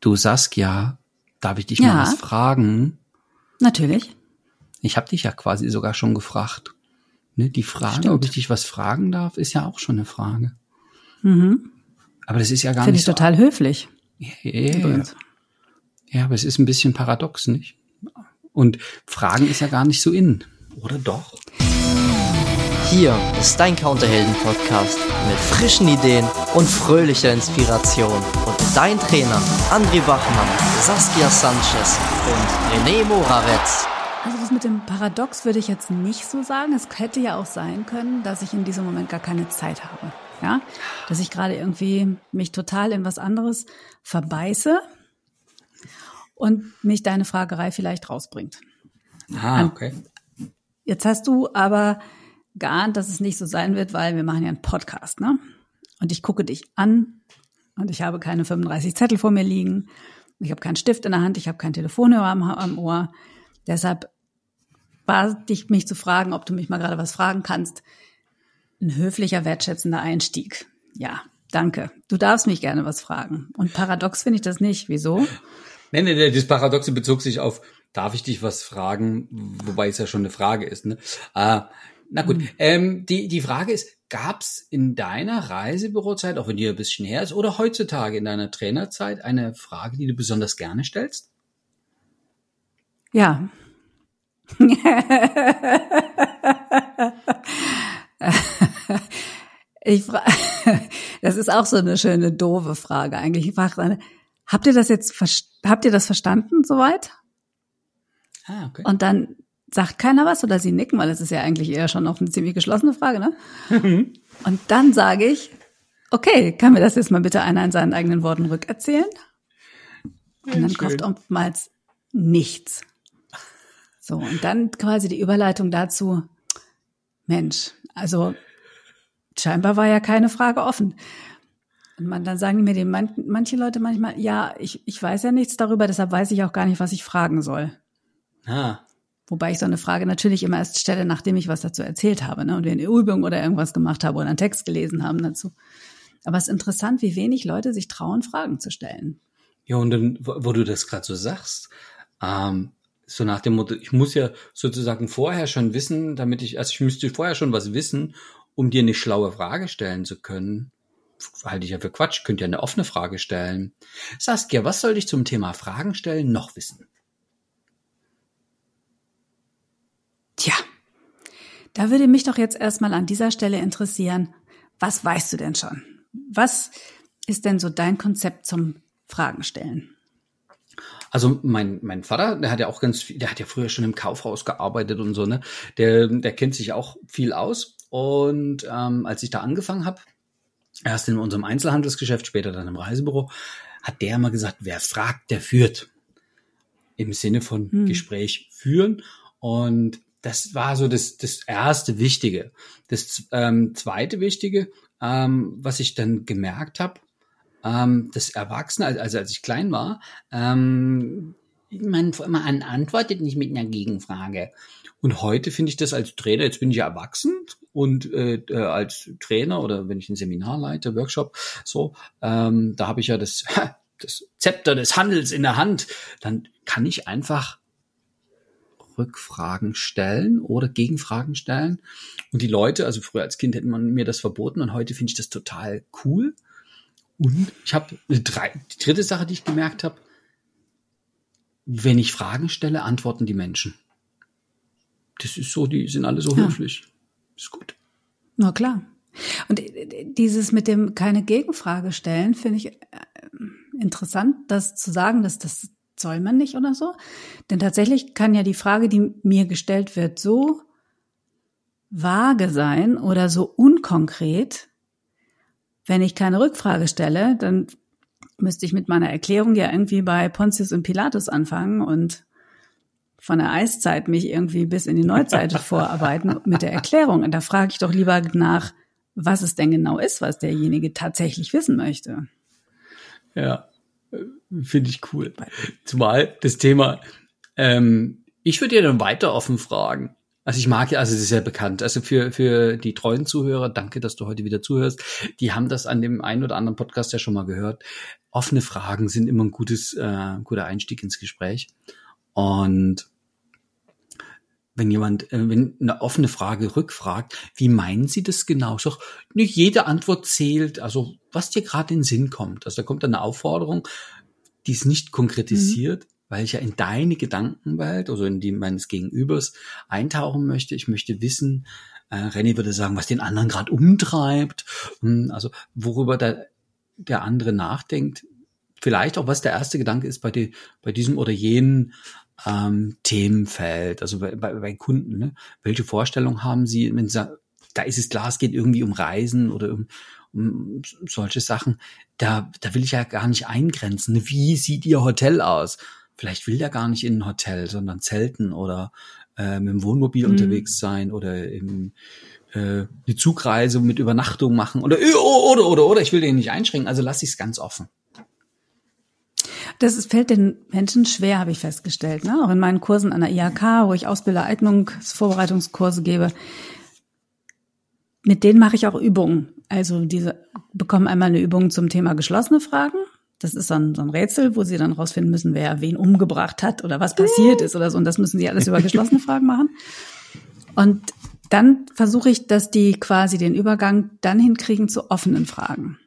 Du Saskia, darf ich dich Ja. mal was fragen? Natürlich. Ich habe dich ja quasi sogar schon gefragt. Ne, die Frage, Stimmt. ob ich dich was fragen darf, ist ja auch schon eine Frage. Mhm. Aber das ist ja gar Finde nicht ich total höflich. so. Ja, ja, aber es ist ein bisschen paradox, nicht? Und Fragen ist ja gar nicht so in. Oder doch? Hier ist dein Counterhelden-Podcast mit frischen Ideen und fröhlicher Inspiration. Dein Trainer André Bachmann, Saskia Sanchez und René Moravetz. Also das mit dem Paradox würde ich jetzt nicht so sagen. Es hätte ja auch sein können, dass ich in diesem Moment gar keine Zeit habe. Ja, dass ich gerade irgendwie mich total in was anderes verbeiße und mich deine Fragerei vielleicht rausbringt. Ah, okay. Jetzt hast du aber geahnt, dass es nicht so sein wird, weil wir machen ja einen Podcast, ne? Und ich gucke dich an und ich habe keine 35 Zettel vor mir liegen. Ich habe keinen Stift in der Hand, ich habe keinen Telefonhörer am, am Ohr. Deshalb bat ich mich zu fragen, ob du mich mal gerade was fragen kannst. Ein höflicher, wertschätzender Einstieg. Ja, danke. Du darfst mich gerne was fragen. Und paradox finde ich das nicht. Wieso? Nee, nee, nee, das Paradoxe bezog sich auf, darf ich dich was fragen? Wobei es ja schon eine Frage ist, ne? Ah, na gut, ähm, die, die Frage ist, gab's in deiner Reisebürozeit, auch wenn die ein bisschen her ist, oder heutzutage in deiner Trainerzeit eine Frage, die du besonders gerne stellst? Ja. Ich das ist auch so eine schöne doofe Frage eigentlich. Ich frage habt ihr das jetzt, habt ihr das verstanden soweit? Ah, okay. Und dann sagt keiner was oder sie nicken, weil es ist ja eigentlich eher schon noch eine ziemlich geschlossene Frage, ne? Und dann sage ich, okay, kann mir das jetzt mal bitte einer in seinen eigenen Worten rückerzählen? Und dann schön. kommt oftmals nichts. So, und dann quasi die Überleitung dazu, Mensch, also scheinbar war ja keine Frage offen. Und man, dann sagen mir die, man, manche Leute manchmal, ja, ich, ich weiß ja nichts darüber, deshalb weiß ich auch gar nicht, was ich fragen soll. Ah, Wobei ich so eine Frage natürlich immer erst stelle, nachdem ich was dazu erzählt habe ne? und wir eine Übung oder irgendwas gemacht haben oder einen Text gelesen haben dazu. Aber es ist interessant, wie wenig Leute sich trauen, Fragen zu stellen. Ja, und dann, wo du das gerade so sagst, ähm, so nach dem Motto, ich muss ja sozusagen vorher schon wissen, damit ich, also ich müsste vorher schon was wissen, um dir eine schlaue Frage stellen zu können. Halte ich ja für Quatsch, könnt ja eine offene Frage stellen. Saskia, was soll ich zum Thema Fragen stellen noch wissen? Tja, da würde mich doch jetzt erstmal an dieser Stelle interessieren, was weißt du denn schon? Was ist denn so dein Konzept zum Fragen stellen? Also mein, mein Vater, der hat ja auch ganz viel, der hat ja früher schon im Kaufhaus gearbeitet und so, ne? Der, der kennt sich auch viel aus. Und ähm, als ich da angefangen habe, erst in unserem Einzelhandelsgeschäft, später dann im Reisebüro, hat der immer gesagt, wer fragt, der führt. Im Sinne von Hm. Gespräch führen. Und das war so das, das erste Wichtige. Das ähm, zweite Wichtige, ähm, was ich dann gemerkt habe, ähm, das Erwachsene, also- als ich klein war, ähm, man, man antwortet nicht mit einer Gegenfrage. Und heute finde ich das als Trainer, jetzt bin ich ja erwachsen und äh, äh, als Trainer oder wenn ich ein Seminar leite, Workshop, so, ähm, da habe ich ja das, das Zepter des Handels in der Hand, dann kann ich einfach Rückfragen stellen oder Gegenfragen stellen. Und die Leute, also früher als Kind hätte man mir das verboten und heute finde ich das total cool. Und ich habe die dritte Sache, die ich gemerkt habe, wenn ich Fragen stelle, antworten die Menschen. Das ist so, die sind alle so Ja. höflich. Ist gut. Na klar. Und dieses mit dem keine Gegenfrage stellen, finde ich äh, interessant, das zu sagen, dass das soll man nicht oder so. Denn tatsächlich kann ja die Frage, die mir gestellt wird, so vage sein oder so unkonkret. Wenn ich keine Rückfrage stelle, dann müsste ich mit meiner Erklärung ja irgendwie bei Pontius und Pilatus anfangen und von der Eiszeit mich irgendwie bis in die Neuzeit vorarbeiten mit der Erklärung. Und da frage ich doch lieber nach, was es denn genau ist, was derjenige tatsächlich wissen möchte. Ja, finde ich cool. Zumal das Thema, ähm, ich würde ja dann weiter offen fragen. Also ich mag ja, also es ist ja bekannt. Also für, für die treuen Zuhörer, danke, dass du heute wieder zuhörst. Die haben das an dem einen oder anderen Podcast ja schon mal gehört. Offene Fragen sind immer ein gutes, äh, guter Einstieg ins Gespräch. Und wenn jemand, äh, wenn eine offene Frage rückfragt, wie meinen Sie das genau? So, nicht jede Antwort zählt, also was dir gerade in den Sinn kommt. Also da kommt eine Aufforderung, die ist nicht konkretisiert, mhm. weil ich ja in deine Gedankenwelt, also in die meines Gegenübers eintauchen möchte. Ich möchte wissen, äh, René würde sagen, was den anderen gerade umtreibt, hm, also worüber der, der andere nachdenkt. Vielleicht auch, was der erste Gedanke ist bei, die, bei diesem oder jenen ähm, Themenfeld, also bei, bei, bei Kunden. Ne? Welche Vorstellung haben sie, wenn sie da ist es klar, es geht irgendwie um Reisen oder um, um solche Sachen. Da, da will ich ja gar nicht eingrenzen. Wie sieht Ihr Hotel aus? Vielleicht will der gar nicht in ein Hotel, sondern zelten oder äh, mit dem Wohnmobil mhm. unterwegs sein oder im, äh, eine Zugreise mit Übernachtung machen oder oder oder oder ich will den nicht einschränken, also lasse ich es ganz offen. Das fällt den Menschen schwer, habe ich festgestellt. Ne? Auch in meinen Kursen an der IHK, wo ich Ausbildereignungsvorbereitungskurse gebe, mit denen mache ich auch Übungen. Also diese bekommen einmal eine Übung zum Thema geschlossene Fragen. Das ist dann so ein Rätsel, wo sie dann rausfinden müssen, wer wen umgebracht hat oder was passiert ist oder so. Und das müssen sie alles über geschlossene Fragen machen. Und dann versuche ich, dass die quasi den Übergang dann hinkriegen zu offenen Fragen.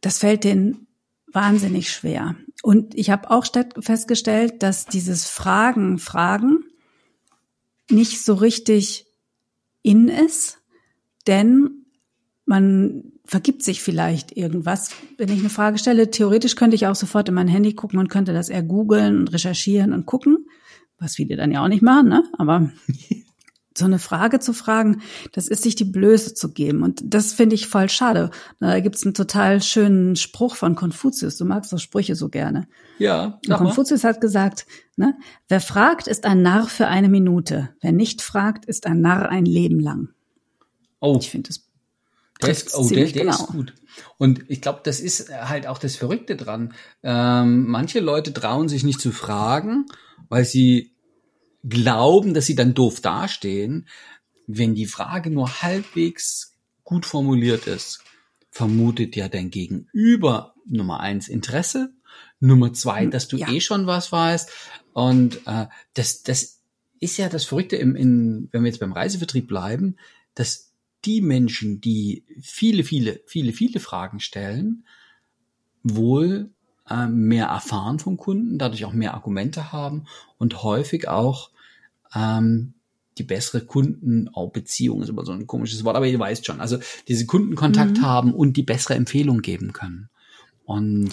Das fällt denen wahnsinnig schwer. Und ich habe auch festgestellt, dass dieses Fragen, Fragen nicht so richtig in ist, denn man vergibt sich vielleicht irgendwas. Wenn ich eine Frage stelle, theoretisch könnte ich auch sofort in mein Handy gucken und könnte das eher googeln und recherchieren und gucken, was viele dann ja auch nicht machen, ne? Aber so eine Frage zu fragen, das ist sich die Blöße zu geben. Und das finde ich voll schade. Da gibt's einen total schönen Spruch von Konfuzius. Du magst doch Sprüche so gerne. Ja. Konfuzius hat gesagt, ne, wer fragt, ist ein Narr für eine Minute. Wer nicht fragt, ist ein Narr ein Leben lang. Oh. Ich finde das. Der ist, oh, der, der genau. ist gut. Und ich glaube, das ist halt auch das Verrückte dran. Ähm, manche Leute trauen sich nicht zu fragen, weil sie glauben, dass sie dann doof dastehen, wenn die Frage nur halbwegs gut formuliert ist, vermutet ja dein Gegenüber Nummer eins Interesse, Nummer zwei, hm, dass du ja. eh schon was weißt. Und äh, das, das ist ja das Verrückte, im, in, wenn wir jetzt beim Reisevertrieb bleiben, dass die Menschen, die viele, viele, viele, viele Fragen stellen, wohl äh, mehr erfahren vom Kunden, dadurch auch mehr Argumente haben und häufig auch ähm, die bessere Kundenbeziehung ist immer so ein komisches Wort, aber ihr weißt schon, also diese Kundenkontakt mhm. haben und die bessere Empfehlung geben können. Und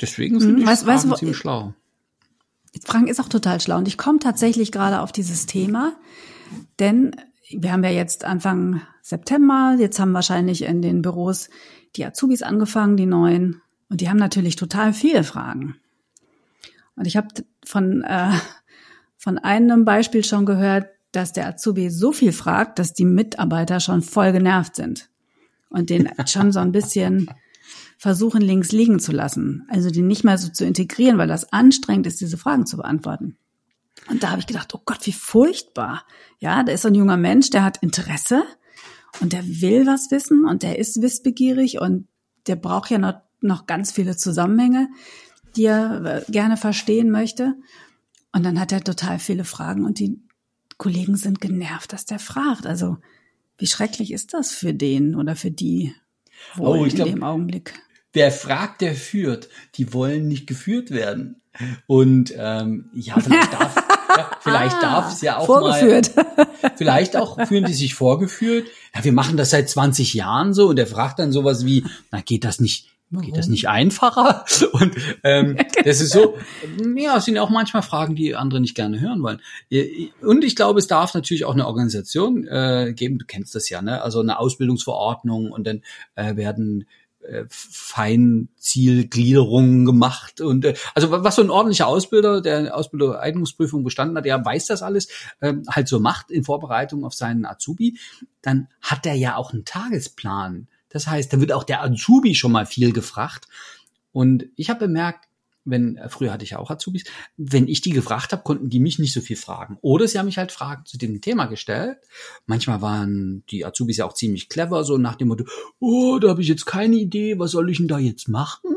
deswegen mhm. finde ich weißt, Fragen weißt, ziemlich schlau. Fragen ist auch total schlau. Und ich komme tatsächlich gerade auf dieses Thema, denn wir haben ja jetzt Anfang September, jetzt haben wahrscheinlich in den Büros die Azubis angefangen, die neuen, und die haben natürlich total viele Fragen. Und ich habe von äh, von einem Beispiel schon gehört, dass der Azubi so viel fragt, dass die Mitarbeiter schon voll genervt sind und den schon so ein bisschen versuchen, links liegen zu lassen. Also den nicht mal so zu integrieren, weil das anstrengend ist, diese Fragen zu beantworten. Und da habe ich gedacht, oh Gott, wie furchtbar. Ja, da ist so ein junger Mensch, der hat Interesse und der will was wissen und der ist wissbegierig und der braucht ja noch, noch ganz viele Zusammenhänge, die er äh, gerne verstehen möchte. Und dann hat er total viele Fragen und die Kollegen sind genervt, dass der fragt. Also wie schrecklich ist das für den oder für die wohl oh, in glaub, dem Augenblick? Wer fragt, der führt. Die wollen nicht geführt werden. Und ähm, ja, vielleicht darf, ja, vielleicht ah, darf es ja auch vorgeführt. mal. Vielleicht auch fühlen die sich vorgeführt. Ja, wir machen das seit 20 Jahren so und er fragt dann sowas wie, na geht das nicht Warum? Geht das nicht einfacher? Und ähm, das ist so, ja, sind ja auch manchmal Fragen, die andere nicht gerne hören wollen. Und ich glaube, es darf natürlich auch eine Organisation äh, geben, du kennst das ja, ne? Also eine Ausbildungsverordnung und dann äh, werden äh, Feinzielgliederungen gemacht und äh, also was so ein ordentlicher Ausbilder, der Ausbilder Eignungsprüfung bestanden hat, der weiß das alles, ähm, halt so macht in Vorbereitung auf seinen Azubi, dann hat er ja auch einen Tagesplan das heißt, da wird auch der Azubi schon mal viel gefragt. Und ich habe bemerkt, wenn, äh, früher hatte ich ja auch Azubis, wenn ich die gefragt habe, konnten die mich nicht so viel fragen. Oder sie haben mich halt Fragen zu dem Thema gestellt. Manchmal waren die Azubis ja auch ziemlich clever, so nach dem Motto, oh, da habe ich jetzt keine Idee, was soll ich denn da jetzt machen?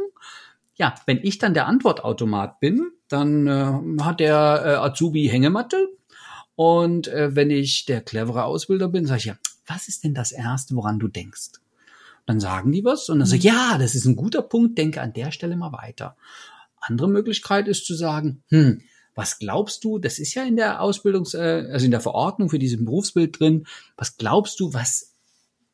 Ja, wenn ich dann der Antwortautomat bin, dann äh, hat der äh, Azubi Hängematte. Und äh, wenn ich der clevere Ausbilder bin, sage ich ja, was ist denn das Erste, woran du denkst? Dann sagen die was und dann sage ich, ja, das ist ein guter Punkt, denke an der Stelle mal weiter. Andere Möglichkeit ist zu sagen, hm, was glaubst du, das ist ja in der Ausbildungs-, äh, also in der Verordnung für diesen Berufsbild drin, was glaubst du, was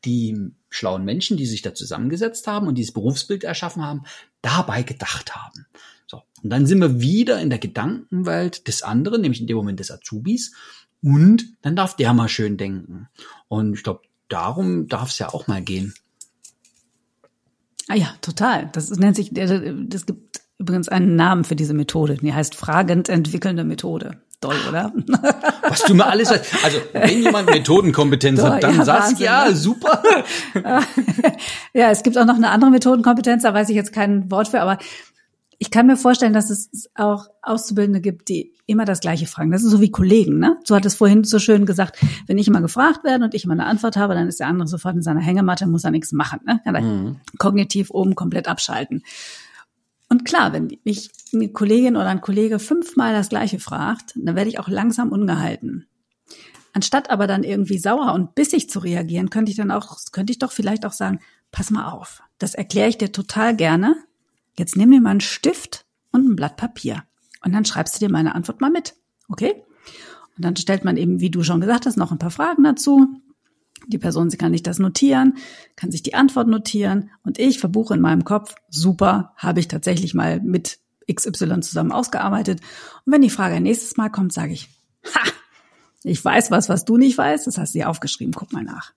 die schlauen Menschen, die sich da zusammengesetzt haben und dieses Berufsbild erschaffen haben, dabei gedacht haben? So. Und dann sind wir wieder in der Gedankenwelt des anderen, nämlich in dem Moment des Azubis. Und dann darf der mal schön denken. Und ich glaube, darum darf es ja auch mal gehen. Ah ja, total. Das nennt sich, das gibt übrigens einen Namen für diese Methode. Die heißt fragend entwickelnde Methode. Toll, oder? Was du mir alles sagst. Also, wenn jemand Methodenkompetenz hat, dann ja, sagst ja, ne? super. ja, es gibt auch noch eine andere Methodenkompetenz, da weiß ich jetzt kein Wort für, aber ich kann mir vorstellen, dass es auch Auszubildende gibt, die immer das Gleiche fragen. Das ist so wie Kollegen, ne? Du hattest vorhin so schön gesagt, wenn ich immer gefragt werde und ich immer eine Antwort habe, dann ist der andere sofort in seiner Hängematte, muss er nichts machen, ne? Kann mhm. kognitiv oben komplett abschalten. Und klar, wenn mich eine Kollegin oder ein Kollege fünfmal das Gleiche fragt, dann werde ich auch langsam ungehalten. Anstatt aber dann irgendwie sauer und bissig zu reagieren, könnte ich dann auch, könnte ich doch vielleicht auch sagen, pass mal auf, das erkläre ich dir total gerne, Jetzt nimm dir mal einen Stift und ein Blatt Papier und dann schreibst du dir meine Antwort mal mit. Okay? Und dann stellt man eben, wie du schon gesagt hast, noch ein paar Fragen dazu. Die Person, sie kann sich das notieren, kann sich die Antwort notieren und ich verbuche in meinem Kopf, super, habe ich tatsächlich mal mit XY zusammen ausgearbeitet. Und wenn die Frage nächstes Mal kommt, sage ich, ha, ich weiß was, was du nicht weißt, das hast du dir aufgeschrieben, guck mal nach.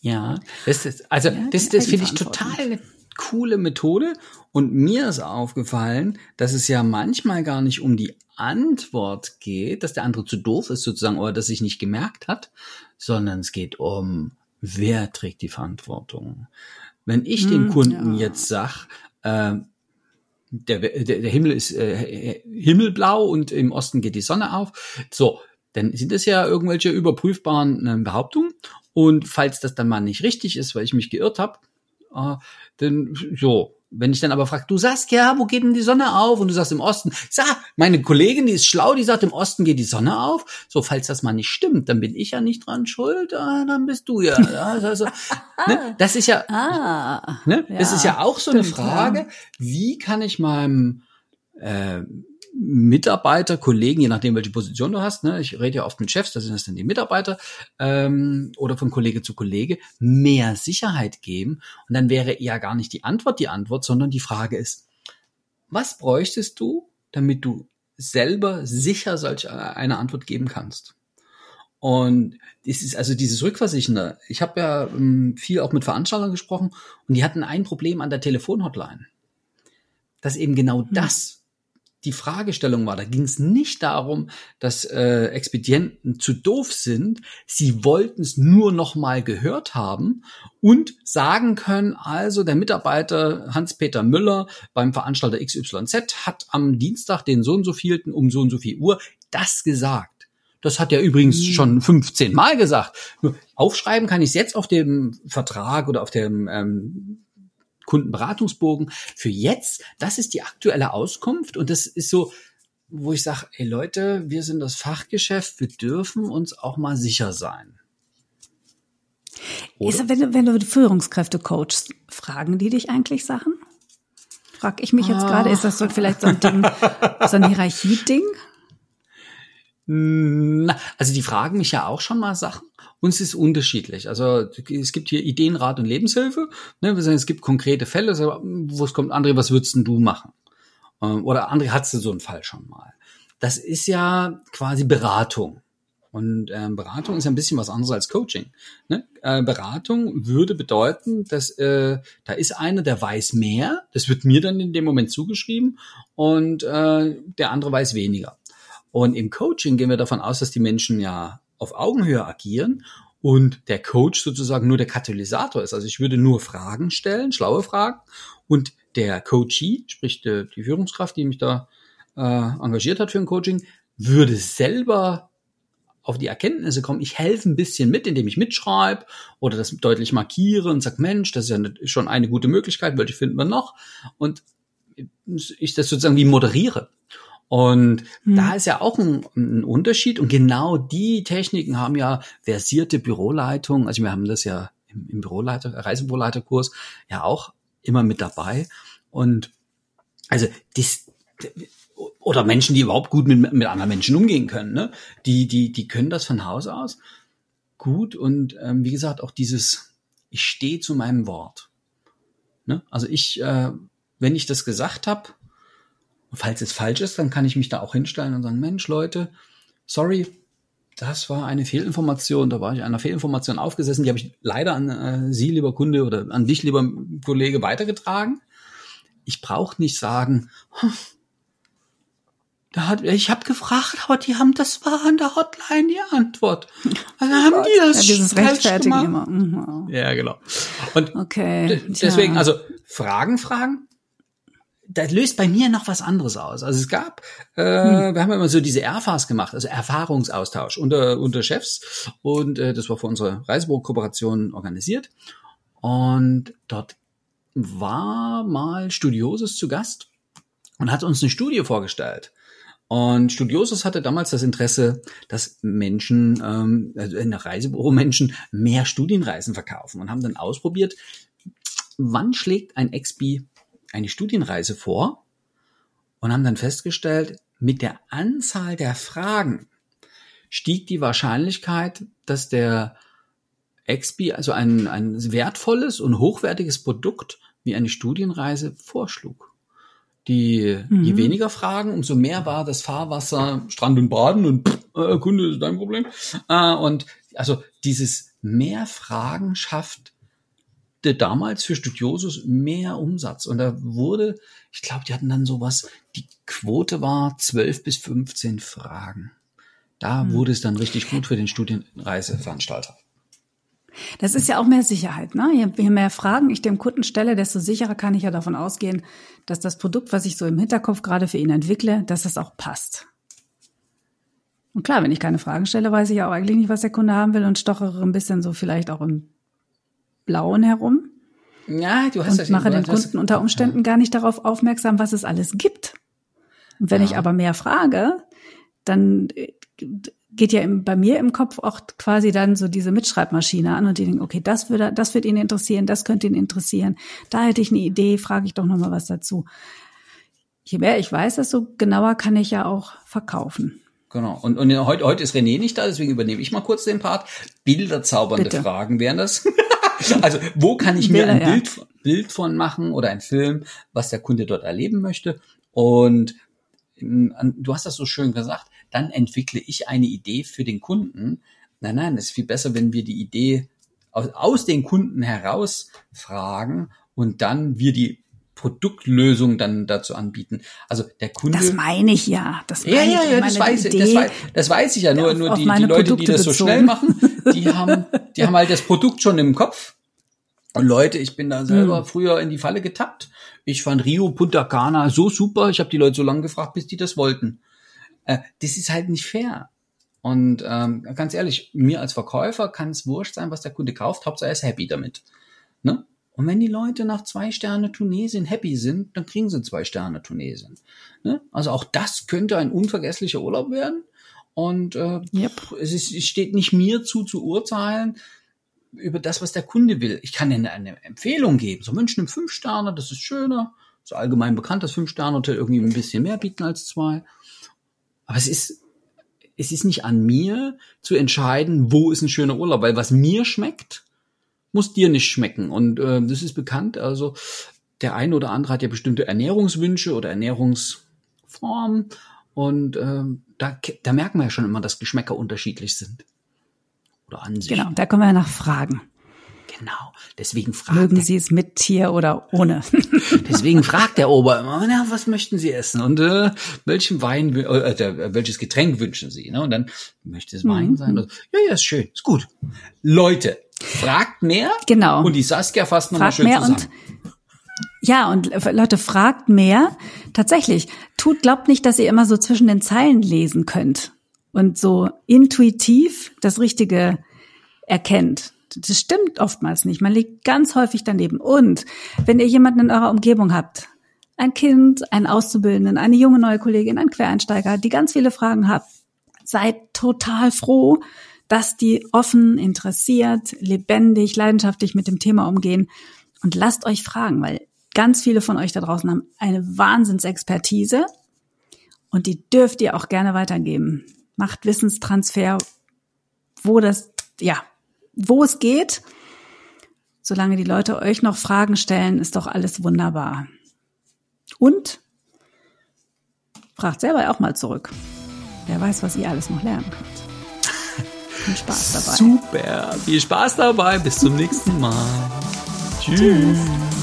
Ja, das ist, also ja, das, das finde ich total coole Methode. Und mir ist aufgefallen, dass es ja manchmal gar nicht um die Antwort geht, dass der andere zu doof ist sozusagen oder dass sich nicht gemerkt hat, sondern es geht um, wer trägt die Verantwortung. Wenn ich hm, dem Kunden ja. jetzt sag, äh, der, der, der Himmel ist äh, himmelblau und im Osten geht die Sonne auf, so, dann sind das ja irgendwelche überprüfbaren äh, Behauptungen. Und falls das dann mal nicht richtig ist, weil ich mich geirrt habe, äh, denn so, wenn ich dann aber frage, du sagst ja, wo geht denn die Sonne auf? Und du sagst im Osten. Sag, meine Kollegin, die ist schlau, die sagt, im Osten geht die Sonne auf. So, falls das mal nicht stimmt, dann bin ich ja nicht dran schuld, ah, dann bist du ja. Also, ne? Das ist ja, ah, ne? das ist ja auch so stimmt, eine Frage, ja. wie kann ich meinem äh, Mitarbeiter, Kollegen, je nachdem, welche Position du hast, ne, ich rede ja oft mit Chefs, da sind das dann die Mitarbeiter, ähm, oder von Kollege zu Kollege, mehr Sicherheit geben. Und dann wäre ja gar nicht die Antwort die Antwort, sondern die Frage ist, was bräuchtest du, damit du selber sicher solch eine Antwort geben kannst? Und es ist also dieses Rückversichernde. Ich habe ja ähm, viel auch mit Veranstaltern gesprochen und die hatten ein Problem an der Telefonhotline. Dass eben genau hm. das die Fragestellung war. Da ging es nicht darum, dass äh, Expedienten zu doof sind. Sie wollten es nur noch mal gehört haben und sagen können, also der Mitarbeiter Hans-Peter Müller beim Veranstalter XYZ hat am Dienstag, den so und so vielten, um so und so viel Uhr, das gesagt. Das hat er übrigens mhm. schon 15 Mal gesagt. Nur aufschreiben kann ich es jetzt auf dem Vertrag oder auf dem ähm, Kundenberatungsbogen für jetzt. Das ist die aktuelle Auskunft und das ist so, wo ich sage, ey Leute, wir sind das Fachgeschäft, wir dürfen uns auch mal sicher sein. Ist, wenn, du, wenn du Führungskräfte coachst, fragen die dich eigentlich Sachen? Frag ich mich jetzt ah. gerade, ist das so vielleicht so ein Ding, so ein Hierarchieding? Also die fragen mich ja auch schon mal Sachen und es ist unterschiedlich. Also es gibt hier Ideenrat und Lebenshilfe. Ne? Wir sagen, es gibt konkrete Fälle, wo es kommt, André, was würdest denn du machen? Ähm, oder André, hattest du so einen Fall schon mal? Das ist ja quasi Beratung. Und ähm, Beratung ist ja ein bisschen was anderes als Coaching. Ne? Äh, Beratung würde bedeuten, dass äh, da ist einer, der weiß mehr, das wird mir dann in dem Moment zugeschrieben und äh, der andere weiß weniger. Und im Coaching gehen wir davon aus, dass die Menschen ja auf Augenhöhe agieren und der Coach sozusagen nur der Katalysator ist. Also ich würde nur Fragen stellen, schlaue Fragen und der Coachee, sprich die, die Führungskraft, die mich da äh, engagiert hat für ein Coaching, würde selber auf die Erkenntnisse kommen, ich helfe ein bisschen mit, indem ich mitschreibe oder das deutlich markiere und sage, Mensch, das ist ja schon eine gute Möglichkeit, welche finden wir noch? Und ich das sozusagen wie moderiere. Und hm. da ist ja auch ein, ein, Unterschied. Und genau die Techniken haben ja versierte Büroleitungen. Also wir haben das ja im, im Büroleiter, Reisebüroleiterkurs ja auch immer mit dabei. Und also das, oder Menschen, die überhaupt gut mit, mit anderen Menschen umgehen können, ne? Die, die, die können das von Haus aus gut und ähm, wie gesagt, auch dieses, ich stehe zu meinem Wort. Ne? Also ich, äh, wenn ich das gesagt habe, falls es falsch ist, dann kann ich mich da auch hinstellen und sagen, Mensch, Leute, sorry, das war eine Fehlinformation, da war ich einer Fehlinformation aufgesessen, die habe ich leider an äh, Sie, lieber Kunde, oder an dich, lieber Kollege, weitergetragen. Ich brauche nicht sagen, da hat, ich habe gefragt, aber die haben, das war an der Hotline die Antwort. Also haben Gott, die das ja, dieses Rechtfertigen immer. Mhm. Ja, genau. Und okay, deswegen, also Fragen, Fragen. Das löst bei mir noch was anderes aus. Also es gab, äh, hm. wir haben immer so diese Erfas gemacht, also Erfahrungsaustausch unter unter Chefs und äh, das war für unsere Reisebüro-Kooperation organisiert. Und dort war mal Studiosus zu Gast und hat uns eine Studie vorgestellt und Studiosus hatte damals das Interesse, dass Menschen, ähm, also in der Reisebüro Menschen mehr Studienreisen verkaufen und haben dann ausprobiert, wann schlägt ein Expi eine Studienreise vor und haben dann festgestellt, mit der Anzahl der Fragen stieg die Wahrscheinlichkeit, dass der Expi also ein, ein wertvolles und hochwertiges Produkt wie eine Studienreise vorschlug. Die, mhm. Je weniger Fragen, umso mehr war das Fahrwasser, Strand und Baden und pff, äh, Kunde ist dein Problem. Äh, und also dieses mehr Fragen schafft damals für Studiosus mehr Umsatz. Und da wurde, ich glaube, die hatten dann sowas, die Quote war 12 bis 15 Fragen. Da mhm. wurde es dann richtig gut für den Studienreiseveranstalter. Das ist ja auch mehr Sicherheit. Ne? Je mehr Fragen ich dem Kunden stelle, desto sicherer kann ich ja davon ausgehen, dass das Produkt, was ich so im Hinterkopf gerade für ihn entwickle, dass das auch passt. Und klar, wenn ich keine Fragen stelle, weiß ich ja auch eigentlich nicht, was der Kunde haben will und stochere ein bisschen so vielleicht auch im Blauen herum. Ja, du hast und das mache den Kunden unter Umständen ja. gar nicht darauf aufmerksam, was es alles gibt. Und wenn ja. ich aber mehr frage, dann äh, geht ja im, bei mir im Kopf auch quasi dann so diese Mitschreibmaschine an und die denken, okay, das würde, das wird ihn interessieren, das könnte ihn interessieren. Da hätte ich eine Idee, frage ich doch noch mal was dazu. Je mehr ich weiß, desto genauer kann ich ja auch verkaufen. Genau. Und, und heute, heute ist René nicht da, deswegen übernehme ich mal kurz den Part. Bilderzaubernde Bitte. Fragen wären das. also, wo kann ich mir ein Bild, ja. Bild von machen oder ein Film, was der Kunde dort erleben möchte? Und du hast das so schön gesagt, dann entwickle ich eine Idee für den Kunden. Nein, nein, es ist viel besser, wenn wir die Idee aus, aus den Kunden heraus fragen und dann wir die Produktlösung dann dazu anbieten. Also der Kunde. Das meine ich ja. Das meine ja, ja, ja, das weiß, ich, das, weiß, das weiß ich ja. Nur, nur die, die Leute, Produkte die das so bezogen. schnell machen, die haben, die haben halt das Produkt schon im Kopf. Und Leute, ich bin da selber hm. früher in die Falle getappt. Ich fand Rio Punta Cana so super. Ich habe die Leute so lange gefragt, bis die das wollten. Äh, das ist halt nicht fair. Und ähm, ganz ehrlich, mir als Verkäufer kann es wurscht sein, was der Kunde kauft. Hauptsache er ist happy damit. Ne? Und wenn die Leute nach zwei Sterne Tunesien happy sind, dann kriegen sie zwei Sterne Tunesien. Ne? Also auch das könnte ein unvergesslicher Urlaub werden. Und äh, yep. es, ist, es steht nicht mir zu zu urteilen über das, was der Kunde will. Ich kann eine, eine Empfehlung geben. So München fünf Sterne, das ist schöner. So allgemein bekannt, dass fünf Sterne Hotel irgendwie ein bisschen mehr bieten als zwei. Aber es ist, es ist nicht an mir zu entscheiden, wo ist ein schöner Urlaub, weil was mir schmeckt, muss dir nicht schmecken. Und äh, das ist bekannt. Also der eine oder andere hat ja bestimmte Ernährungswünsche oder Ernährungsformen. Und äh, da, da merken wir ja schon immer, dass Geschmäcker unterschiedlich sind. Oder Ansichten. Genau, da können wir ja nach fragen. Genau. Deswegen fragt Mögen Sie es mit Tier oder ohne? Deswegen fragt der Ober immer, na, was möchten Sie essen? Und äh, welchen Wein, äh, äh, welches Getränk wünschen Sie? Ne? Und dann möchte es Wein mhm. sein. Und, ja, ja, ist schön, ist gut. Leute, fragt mehr. Genau. Und die Saskia fasst nochmal schön mehr zusammen. Ja, und Leute, fragt mehr. Tatsächlich, tut, glaubt nicht, dass ihr immer so zwischen den Zeilen lesen könnt und so intuitiv das Richtige erkennt. Das stimmt oftmals nicht. Man liegt ganz häufig daneben. Und wenn ihr jemanden in eurer Umgebung habt, ein Kind, einen Auszubildenden, eine junge neue Kollegin, ein Quereinsteiger, die ganz viele Fragen hat, seid total froh, dass die offen, interessiert, lebendig, leidenschaftlich mit dem Thema umgehen und lasst euch fragen, weil ganz viele von euch da draußen haben eine Wahnsinnsexpertise und die dürft ihr auch gerne weitergeben. Macht Wissenstransfer, wo das, ja, wo es geht. Solange die Leute euch noch Fragen stellen, ist doch alles wunderbar. Und fragt selber auch mal zurück. Wer weiß, was ihr alles noch lernen könnt. Viel Spaß dabei. Super. Viel Spaß dabei. Bis zum nächsten Mal. Tschüss. Tschüss.